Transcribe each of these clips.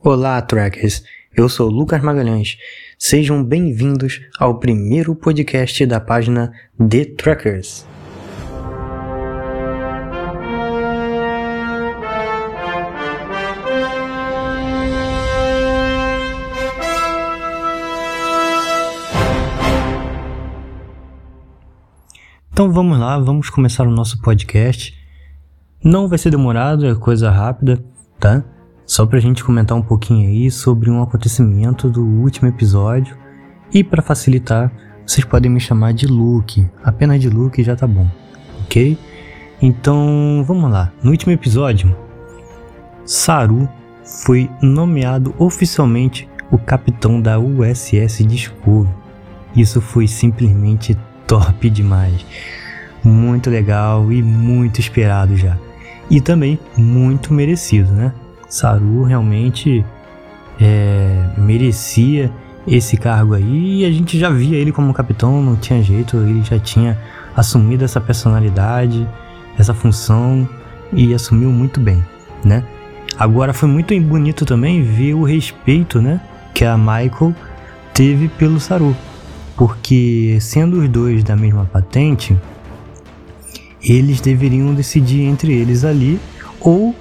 Olá, trackers! Eu sou Lucas Magalhães. Sejam bem-vindos ao primeiro podcast da página The Trackers. Então vamos lá, vamos começar o nosso podcast. Não vai ser demorado, é coisa rápida, tá? Só pra gente comentar um pouquinho aí sobre um acontecimento do último episódio. E para facilitar, vocês podem me chamar de Luke. Apenas de Luke já tá bom, ok? Então vamos lá. No último episódio, Saru foi nomeado oficialmente o capitão da USS Discovery. Isso foi simplesmente top demais. Muito legal e muito esperado já. E também muito merecido, né? Saru realmente é, merecia esse cargo aí e a gente já via ele como capitão, não tinha jeito, ele já tinha assumido essa personalidade, essa função e assumiu muito bem, né? Agora foi muito bonito também ver o respeito, né, que a Michael teve pelo Saru, porque sendo os dois da mesma patente, eles deveriam decidir entre eles ali ou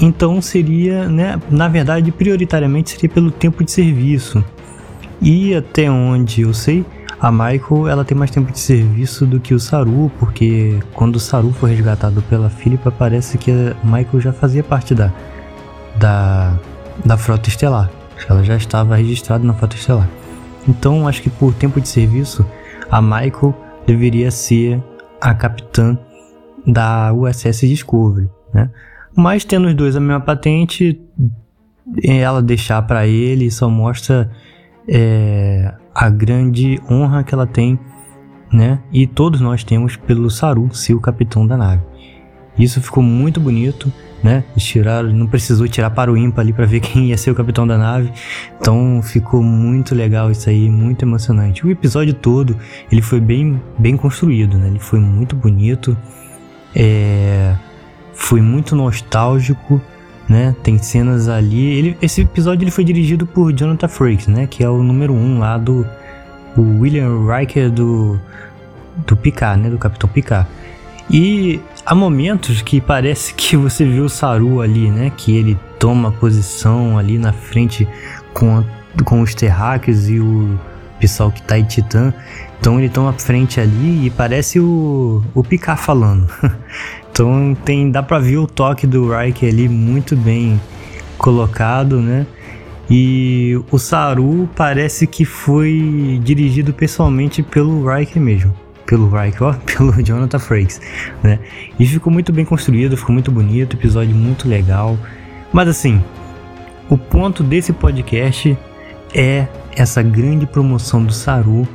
então seria, né, na verdade, prioritariamente seria pelo tempo de serviço. E até onde eu sei, a Michael ela tem mais tempo de serviço do que o Saru, porque quando o Saru foi resgatado pela Philippa, parece que a Michael já fazia parte da, da, da Frota Estelar. Ela já estava registrada na Frota Estelar. Então, acho que por tempo de serviço, a Michael deveria ser a capitã da USS Discovery, né? Mas tendo os dois a mesma patente, ela deixar para ele só mostra é, a grande honra que ela tem, né? E todos nós temos pelo Saru ser o capitão da nave. Isso ficou muito bonito, né? Tiraram, não precisou tirar para o ímpar ali para ver quem ia ser o capitão da nave. Então ficou muito legal isso aí, muito emocionante. O episódio todo ele foi bem, bem construído, né? Ele foi muito bonito. É, foi muito nostálgico, né? Tem cenas ali. Ele, esse episódio ele foi dirigido por Jonathan Frakes, né? Que é o número um lá do o William Riker do do Picard, né? Do Capitão Picard. E há momentos que parece que você vê o Saru ali, né? Que ele toma posição ali na frente com, com os terráqueos e o pessoal que tá em Titã. Então ele toma frente ali e parece o, o Picard falando. Então tem, dá pra ver o toque do Riker ali muito bem colocado, né? E o Saru parece que foi dirigido pessoalmente pelo Riker mesmo. Pelo Riker, ó, pelo Jonathan Frakes, né? E ficou muito bem construído, ficou muito bonito, episódio muito legal. Mas assim, o ponto desse podcast é essa grande promoção do Saru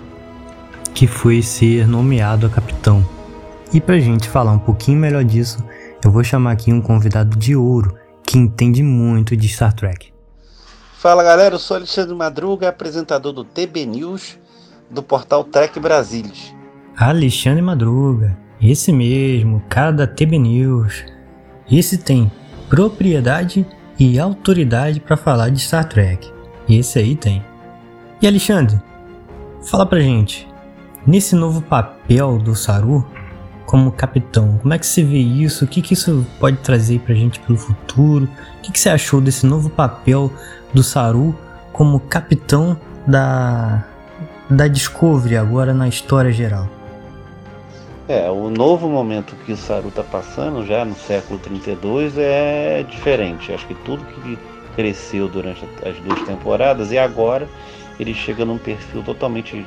que foi ser nomeado a capitão e pra gente falar um pouquinho melhor disso, eu vou chamar aqui um convidado de ouro que entende muito de Star Trek. Fala galera, eu sou Alexandre Madruga, apresentador do TB News do portal Trek Brasilis. Alexandre Madruga, esse mesmo, cara da TB News. Esse tem propriedade e autoridade para falar de Star Trek. Esse aí tem. E Alexandre, fala pra gente, nesse novo papel do Saru, como capitão. Como é que você vê isso? O que, que isso pode trazer pra gente pelo futuro? O que, que você achou desse novo papel do Saru como capitão da, da Discovery agora na história geral? É, o novo momento que o Saru está passando já no século 32 é diferente. Acho que tudo que cresceu durante as duas temporadas e agora ele chega num perfil totalmente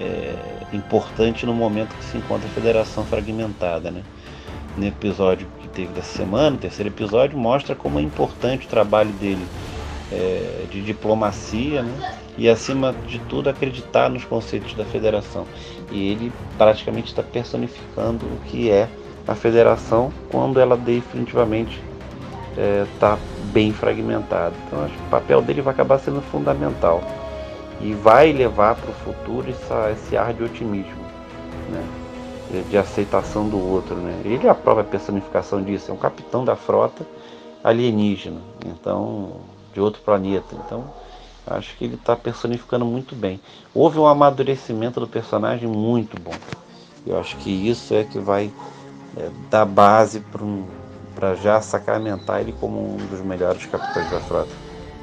é, importante no momento que se encontra a federação fragmentada. Né? No episódio que teve dessa semana, o terceiro episódio, mostra como é importante o trabalho dele é, de diplomacia né? e, acima de tudo, acreditar nos conceitos da federação. E ele praticamente está personificando o que é a federação quando ela definitivamente está é, bem fragmentada. Então, acho que o papel dele vai acabar sendo fundamental e vai levar para o futuro essa, esse ar de otimismo, né? de aceitação do outro. Né? Ele é a própria personificação disso, é um capitão da frota alienígena. Então de outro planeta. Então, acho que ele está personificando muito bem. Houve um amadurecimento do personagem muito bom. Eu acho que isso é que vai é, dar base para um, já sacramentar ele como um dos melhores capitães da frota.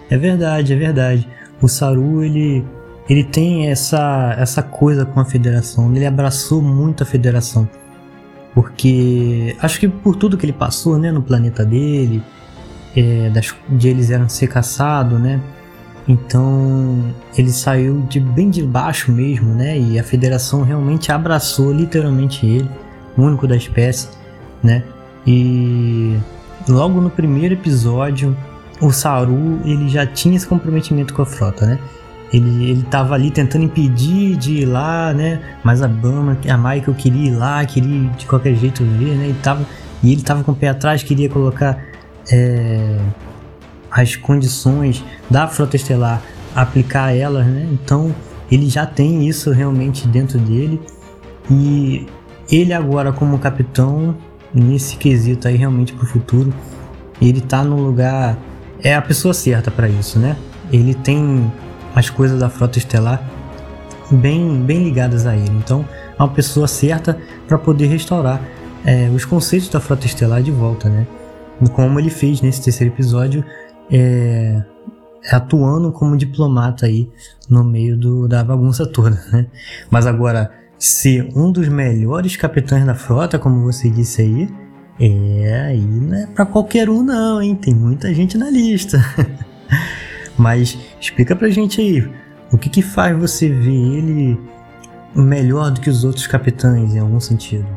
É verdade, é verdade. O Saru, ele, ele tem essa, essa coisa com a federação. Ele abraçou muito a federação. Porque acho que por tudo que ele passou né, no planeta dele, é, das, de eles eram ser caçados, né? Então ele saiu de bem de baixo mesmo, né? E a federação realmente abraçou literalmente ele, o único da espécie, né? E logo no primeiro episódio, o Saru ele já tinha esse comprometimento com a frota, né? Ele, ele tava ali tentando impedir de ir lá, né? Mas a Bama, a Michael queria ir lá, queria de qualquer jeito ver, né? E, tava, e ele tava com o pé atrás, queria colocar é, as condições da Frota Estelar, aplicar elas, né? Então ele já tem isso realmente dentro dele. E ele agora como capitão, nesse quesito aí realmente pro futuro, ele tá no lugar... É a pessoa certa para isso, né? Ele tem as coisas da frota estelar bem, bem ligadas a ele. Então, é uma pessoa certa para poder restaurar é, os conceitos da frota estelar de volta, né? Como ele fez nesse terceiro episódio, é, atuando como diplomata aí no meio do, da bagunça toda, né? Mas agora, ser um dos melhores capitães da frota, como você disse aí, é aí não é para qualquer um não, hein? Tem muita gente na lista. Mas explica pra gente aí, o que que faz você ver ele melhor do que os outros capitães em algum sentido?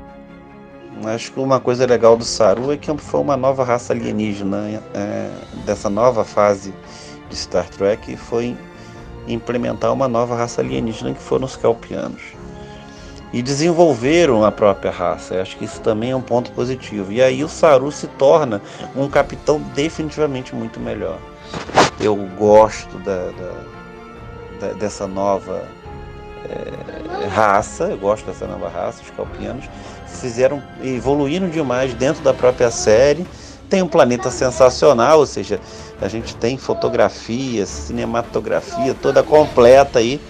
Acho que uma coisa legal do Saru é que foi uma nova raça alienígena é, dessa nova fase de Star Trek foi implementar uma nova raça alienígena que foram os Kelpianos e desenvolveram a própria raça. Eu acho que isso também é um ponto positivo. E aí o Saru se torna um capitão definitivamente muito melhor eu gosto da, da, da dessa nova é, raça, eu gosto dessa nova raça, os calpianos, fizeram, evoluíram demais dentro da própria série. Tem um planeta sensacional, ou seja, a gente tem fotografia, cinematografia toda completa aí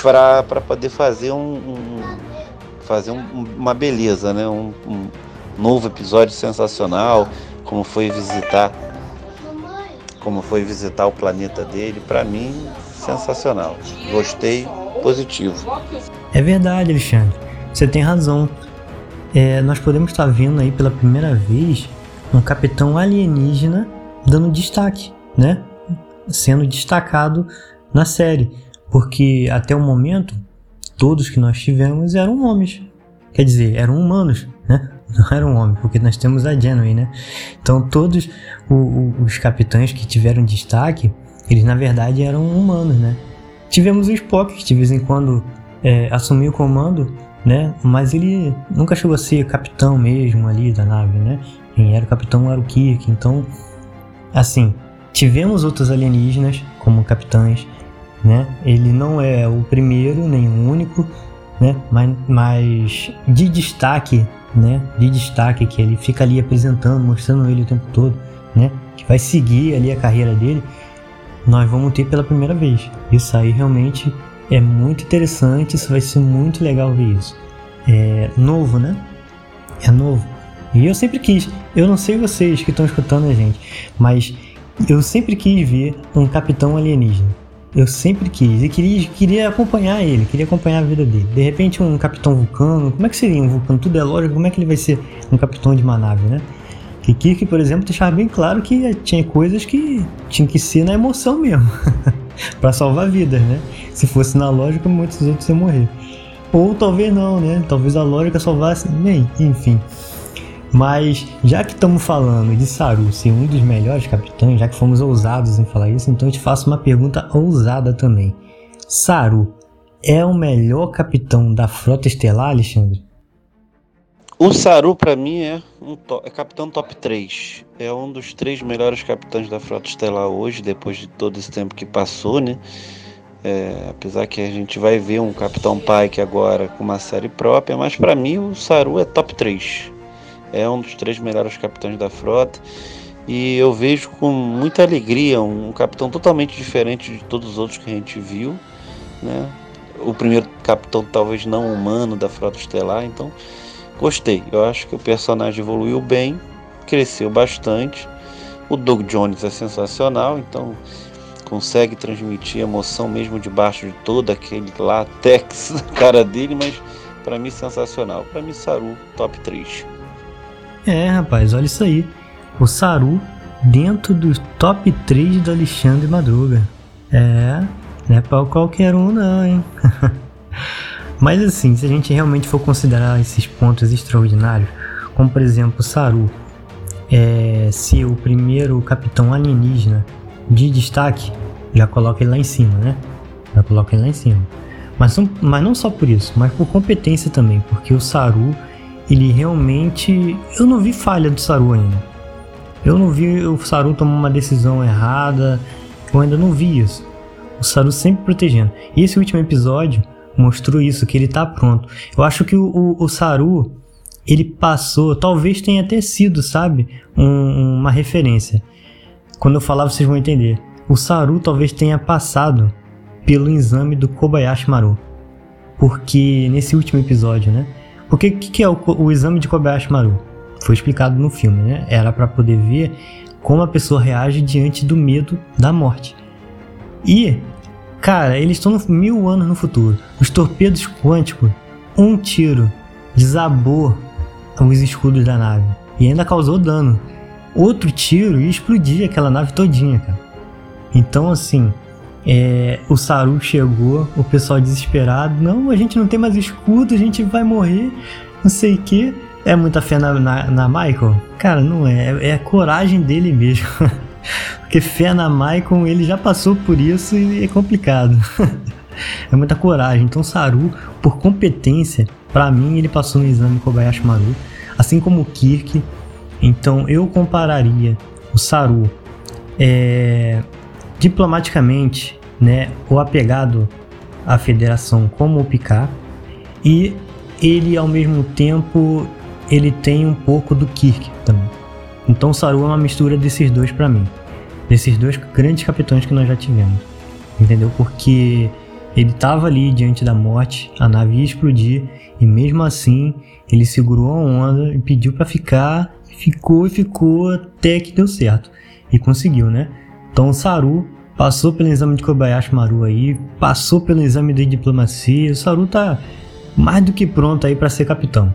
para poder fazer um, um fazer um, uma beleza, né? Um, um novo episódio sensacional, como foi visitar como foi visitar o planeta dele, para mim, sensacional. Gostei, positivo. É verdade, Alexandre. Você tem razão. É, nós podemos estar vendo aí pela primeira vez um capitão alienígena dando destaque, né? Sendo destacado na série, porque até o momento todos que nós tivemos eram homens, quer dizer, eram humanos, né? não era um homem, porque nós temos a Janeway, né? Então todos o, o, os capitães que tiveram destaque, eles na verdade eram humanos, né? Tivemos o Spock que de vez em quando é, assumiu o comando, né? Mas ele nunca chegou a ser capitão mesmo ali da nave, né? Quem era o capitão era o Kirk, então assim, tivemos outros alienígenas como capitães, né? Ele não é o primeiro nem o único, né? Mas, mas de destaque né, de destaque que ele fica ali apresentando, mostrando ele o tempo todo, né, que vai seguir ali a carreira dele, nós vamos ter pela primeira vez. Isso aí realmente é muito interessante, isso vai ser muito legal ver isso. É novo, né? É novo. E eu sempre quis, eu não sei vocês que estão escutando a gente, mas eu sempre quis ver um capitão alienígena. Eu sempre quis e queria, queria acompanhar ele, queria acompanhar a vida dele. De repente, um capitão vulcano, como é que seria um vulcano? Tudo é lógico, como é que ele vai ser um capitão de uma nave, né? Que Kirk, por exemplo, deixava bem claro que tinha coisas que tinham que ser na emoção mesmo, para salvar vidas, né? Se fosse na lógica, muitos outros iam morrer. Ou talvez não, né? Talvez a lógica salvasse, bem, enfim. Mas já que estamos falando de Saru ser um dos melhores capitães, já que fomos ousados em falar isso, então eu te faço uma pergunta ousada também. Saru é o melhor capitão da frota estelar, Alexandre? O Saru, para mim, é, um é capitão top 3. É um dos três melhores capitães da frota estelar hoje, depois de todo esse tempo que passou, né? É, apesar que a gente vai ver um Capitão Pike agora com uma série própria, mas para mim o Saru é top 3 é um dos três melhores capitães da frota. E eu vejo com muita alegria um capitão totalmente diferente de todos os outros que a gente viu, né? O primeiro capitão talvez não humano da Frota Estelar, então gostei. Eu acho que o personagem evoluiu bem, cresceu bastante. O Doug Jones é sensacional, então consegue transmitir emoção mesmo debaixo de todo aquele latex na cara dele, mas para mim sensacional. Para mim Saru top 3. É, rapaz, olha isso aí o Saru dentro do top 3 do Alexandre Madruga. É, não é pra qualquer um não, hein? Mas assim, se a gente realmente for considerar esses pontos extraordinários, como por exemplo o Saru é, ser o primeiro capitão alienígena de destaque, já coloca ele lá em cima, né? Já coloca ele lá em cima. Mas, mas não só por isso, mas por competência também, porque o Saru, ele realmente. Eu não vi falha do Saru ainda. Eu não vi o Saru tomar uma decisão errada. Eu ainda não vi isso. O Saru sempre protegendo. E esse último episódio mostrou isso, que ele tá pronto. Eu acho que o, o, o Saru, ele passou, talvez tenha até sido, sabe, um, uma referência. Quando eu falar, vocês vão entender. O Saru talvez tenha passado pelo exame do Kobayashi Maru. Porque nesse último episódio, né? Porque o que, que, é o, o exame de Kobayashi Maru? foi explicado no filme, né? Era para poder ver como a pessoa reage diante do medo da morte. E, cara, eles estão mil anos no futuro. Os torpedos quânticos, um tiro, desabou os escudos da nave e ainda causou dano. Outro tiro e explodir aquela nave todinha, cara. Então, assim, é, o Saru chegou, o pessoal desesperado, não, a gente não tem mais escudo, a gente vai morrer, não sei o que. É muita fé na, na, na Michael? Cara, não é. É, a coragem dele mesmo. Porque fé na Michael, ele já passou por isso e é complicado. é muita coragem. Então, Saru, por competência, para mim, ele passou no exame Kobayashi Maru. Assim como o Kirk. Então, eu compararia o Saru é, diplomaticamente, né, o apegado à federação como o Picard. E ele, ao mesmo tempo, ele tem um pouco do Kirk também. Então Saru é uma mistura desses dois para mim. Desses dois grandes capitães que nós já tivemos. Entendeu? Porque ele estava ali diante da morte, a nave ia explodir e mesmo assim ele segurou a onda e pediu para ficar, ficou e ficou até que deu certo. E conseguiu, né? Então Saru passou pelo exame de Kobayashi Maru aí, passou pelo exame de diplomacia. O Saru tá mais do que pronto aí para ser capitão.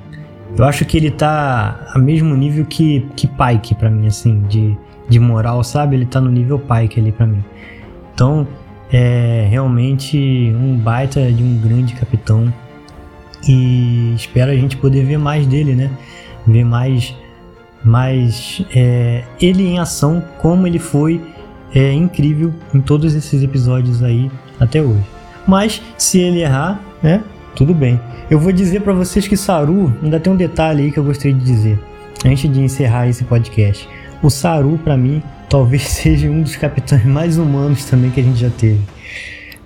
Eu acho que ele tá a mesmo nível que, que Pike para mim, assim, de, de moral, sabe? Ele tá no nível Pike ali para mim. Então, é realmente um baita de um grande capitão. E espero a gente poder ver mais dele, né? Ver mais, mais é, ele em ação, como ele foi é, incrível em todos esses episódios aí até hoje. Mas se ele errar, né? Tudo bem. Eu vou dizer para vocês que Saru, ainda tem um detalhe aí que eu gostaria de dizer, antes de encerrar esse podcast. O Saru, para mim, talvez seja um dos capitães mais humanos também que a gente já teve.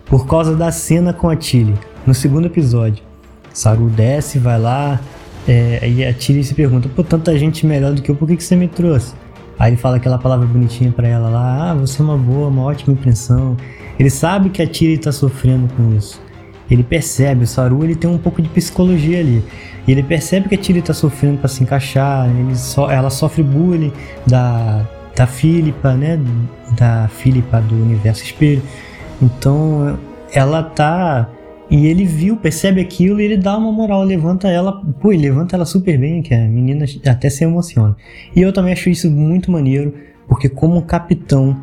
Por causa da cena com a Tilly, no segundo episódio. Saru desce, vai lá, é, e a Tilly se pergunta: pô, tanta gente melhor do que eu, por que, que você me trouxe? Aí ele fala aquela palavra bonitinha para ela lá: ah, você é uma boa, uma ótima impressão. Ele sabe que a Tilly tá sofrendo com isso. Ele percebe, o Saru ele tem um pouco de psicologia ali. E ele percebe que a Tilly está sofrendo para se encaixar, so, ela sofre bullying da, da Filipa, né? Da Filipa do Universo Espelho. Então ela tá. E ele viu, percebe aquilo e ele dá uma moral, levanta ela. Pô, ele levanta ela super bem, que a menina até se emociona. E eu também acho isso muito maneiro, porque como capitão,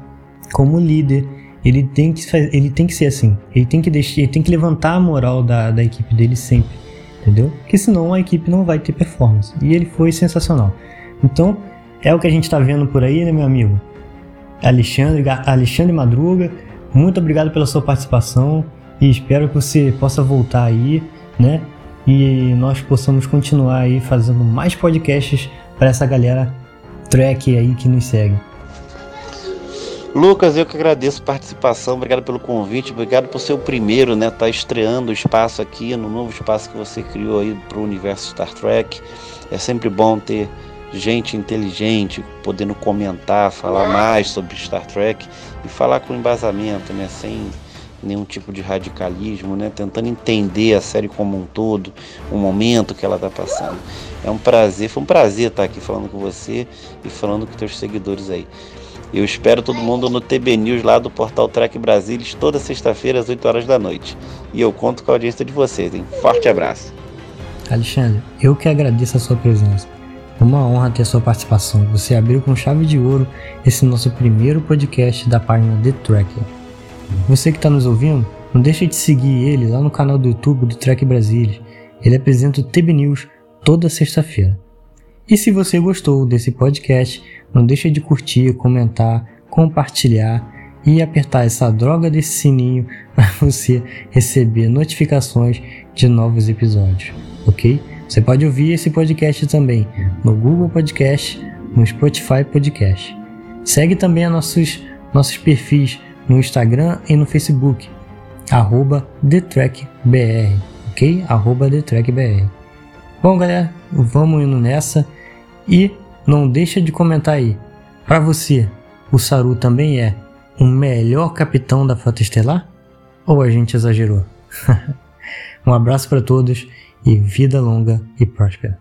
como líder, ele tem que, ele tem que ser assim. Ele tem que, deixar, ele tem que levantar a moral da, da equipe dele sempre. Entendeu? Porque senão a equipe não vai ter performance. E ele foi sensacional. Então, é o que a gente está vendo por aí, né, meu amigo? Alexandre, Alexandre Madruga, muito obrigado pela sua participação e espero que você possa voltar aí, né? E nós possamos continuar aí fazendo mais podcasts para essa galera track aí que nos segue. Lucas, eu que agradeço a participação, obrigado pelo convite, obrigado por ser o primeiro, né? Tá estreando o espaço aqui, no novo espaço que você criou aí para o universo Star Trek. É sempre bom ter gente inteligente, podendo comentar, falar mais sobre Star Trek e falar com embasamento, né? Sem nenhum tipo de radicalismo, né? Tentando entender a série como um todo, o momento que ela está passando. É um prazer, foi um prazer estar aqui falando com você e falando com teus seguidores aí. Eu espero todo mundo no TB News lá do portal Trek Brasilis toda sexta-feira às 8 horas da noite. E eu conto com a audiência de vocês, hein? Forte abraço. Alexandre, eu que agradeço a sua presença. Uma honra ter sua participação. Você abriu com chave de ouro esse nosso primeiro podcast da página The Tracker. Você que está nos ouvindo, não deixe de seguir ele lá no canal do YouTube do Trek Brasilis. Ele apresenta o TB News toda sexta-feira. E se você gostou desse podcast, não deixe de curtir, comentar, compartilhar e apertar essa droga desse sininho para você receber notificações de novos episódios, ok? Você pode ouvir esse podcast também no Google Podcast, no Spotify Podcast. Segue também nossos, nossos perfis no Instagram e no Facebook, arroba TheTrackBR, ok? Arroba TheTrackBR. Bom, galera, vamos indo nessa e não deixa de comentar aí. Para você, o Saru também é o melhor capitão da Frota Estelar? Ou a gente exagerou? um abraço para todos e vida longa e próspera.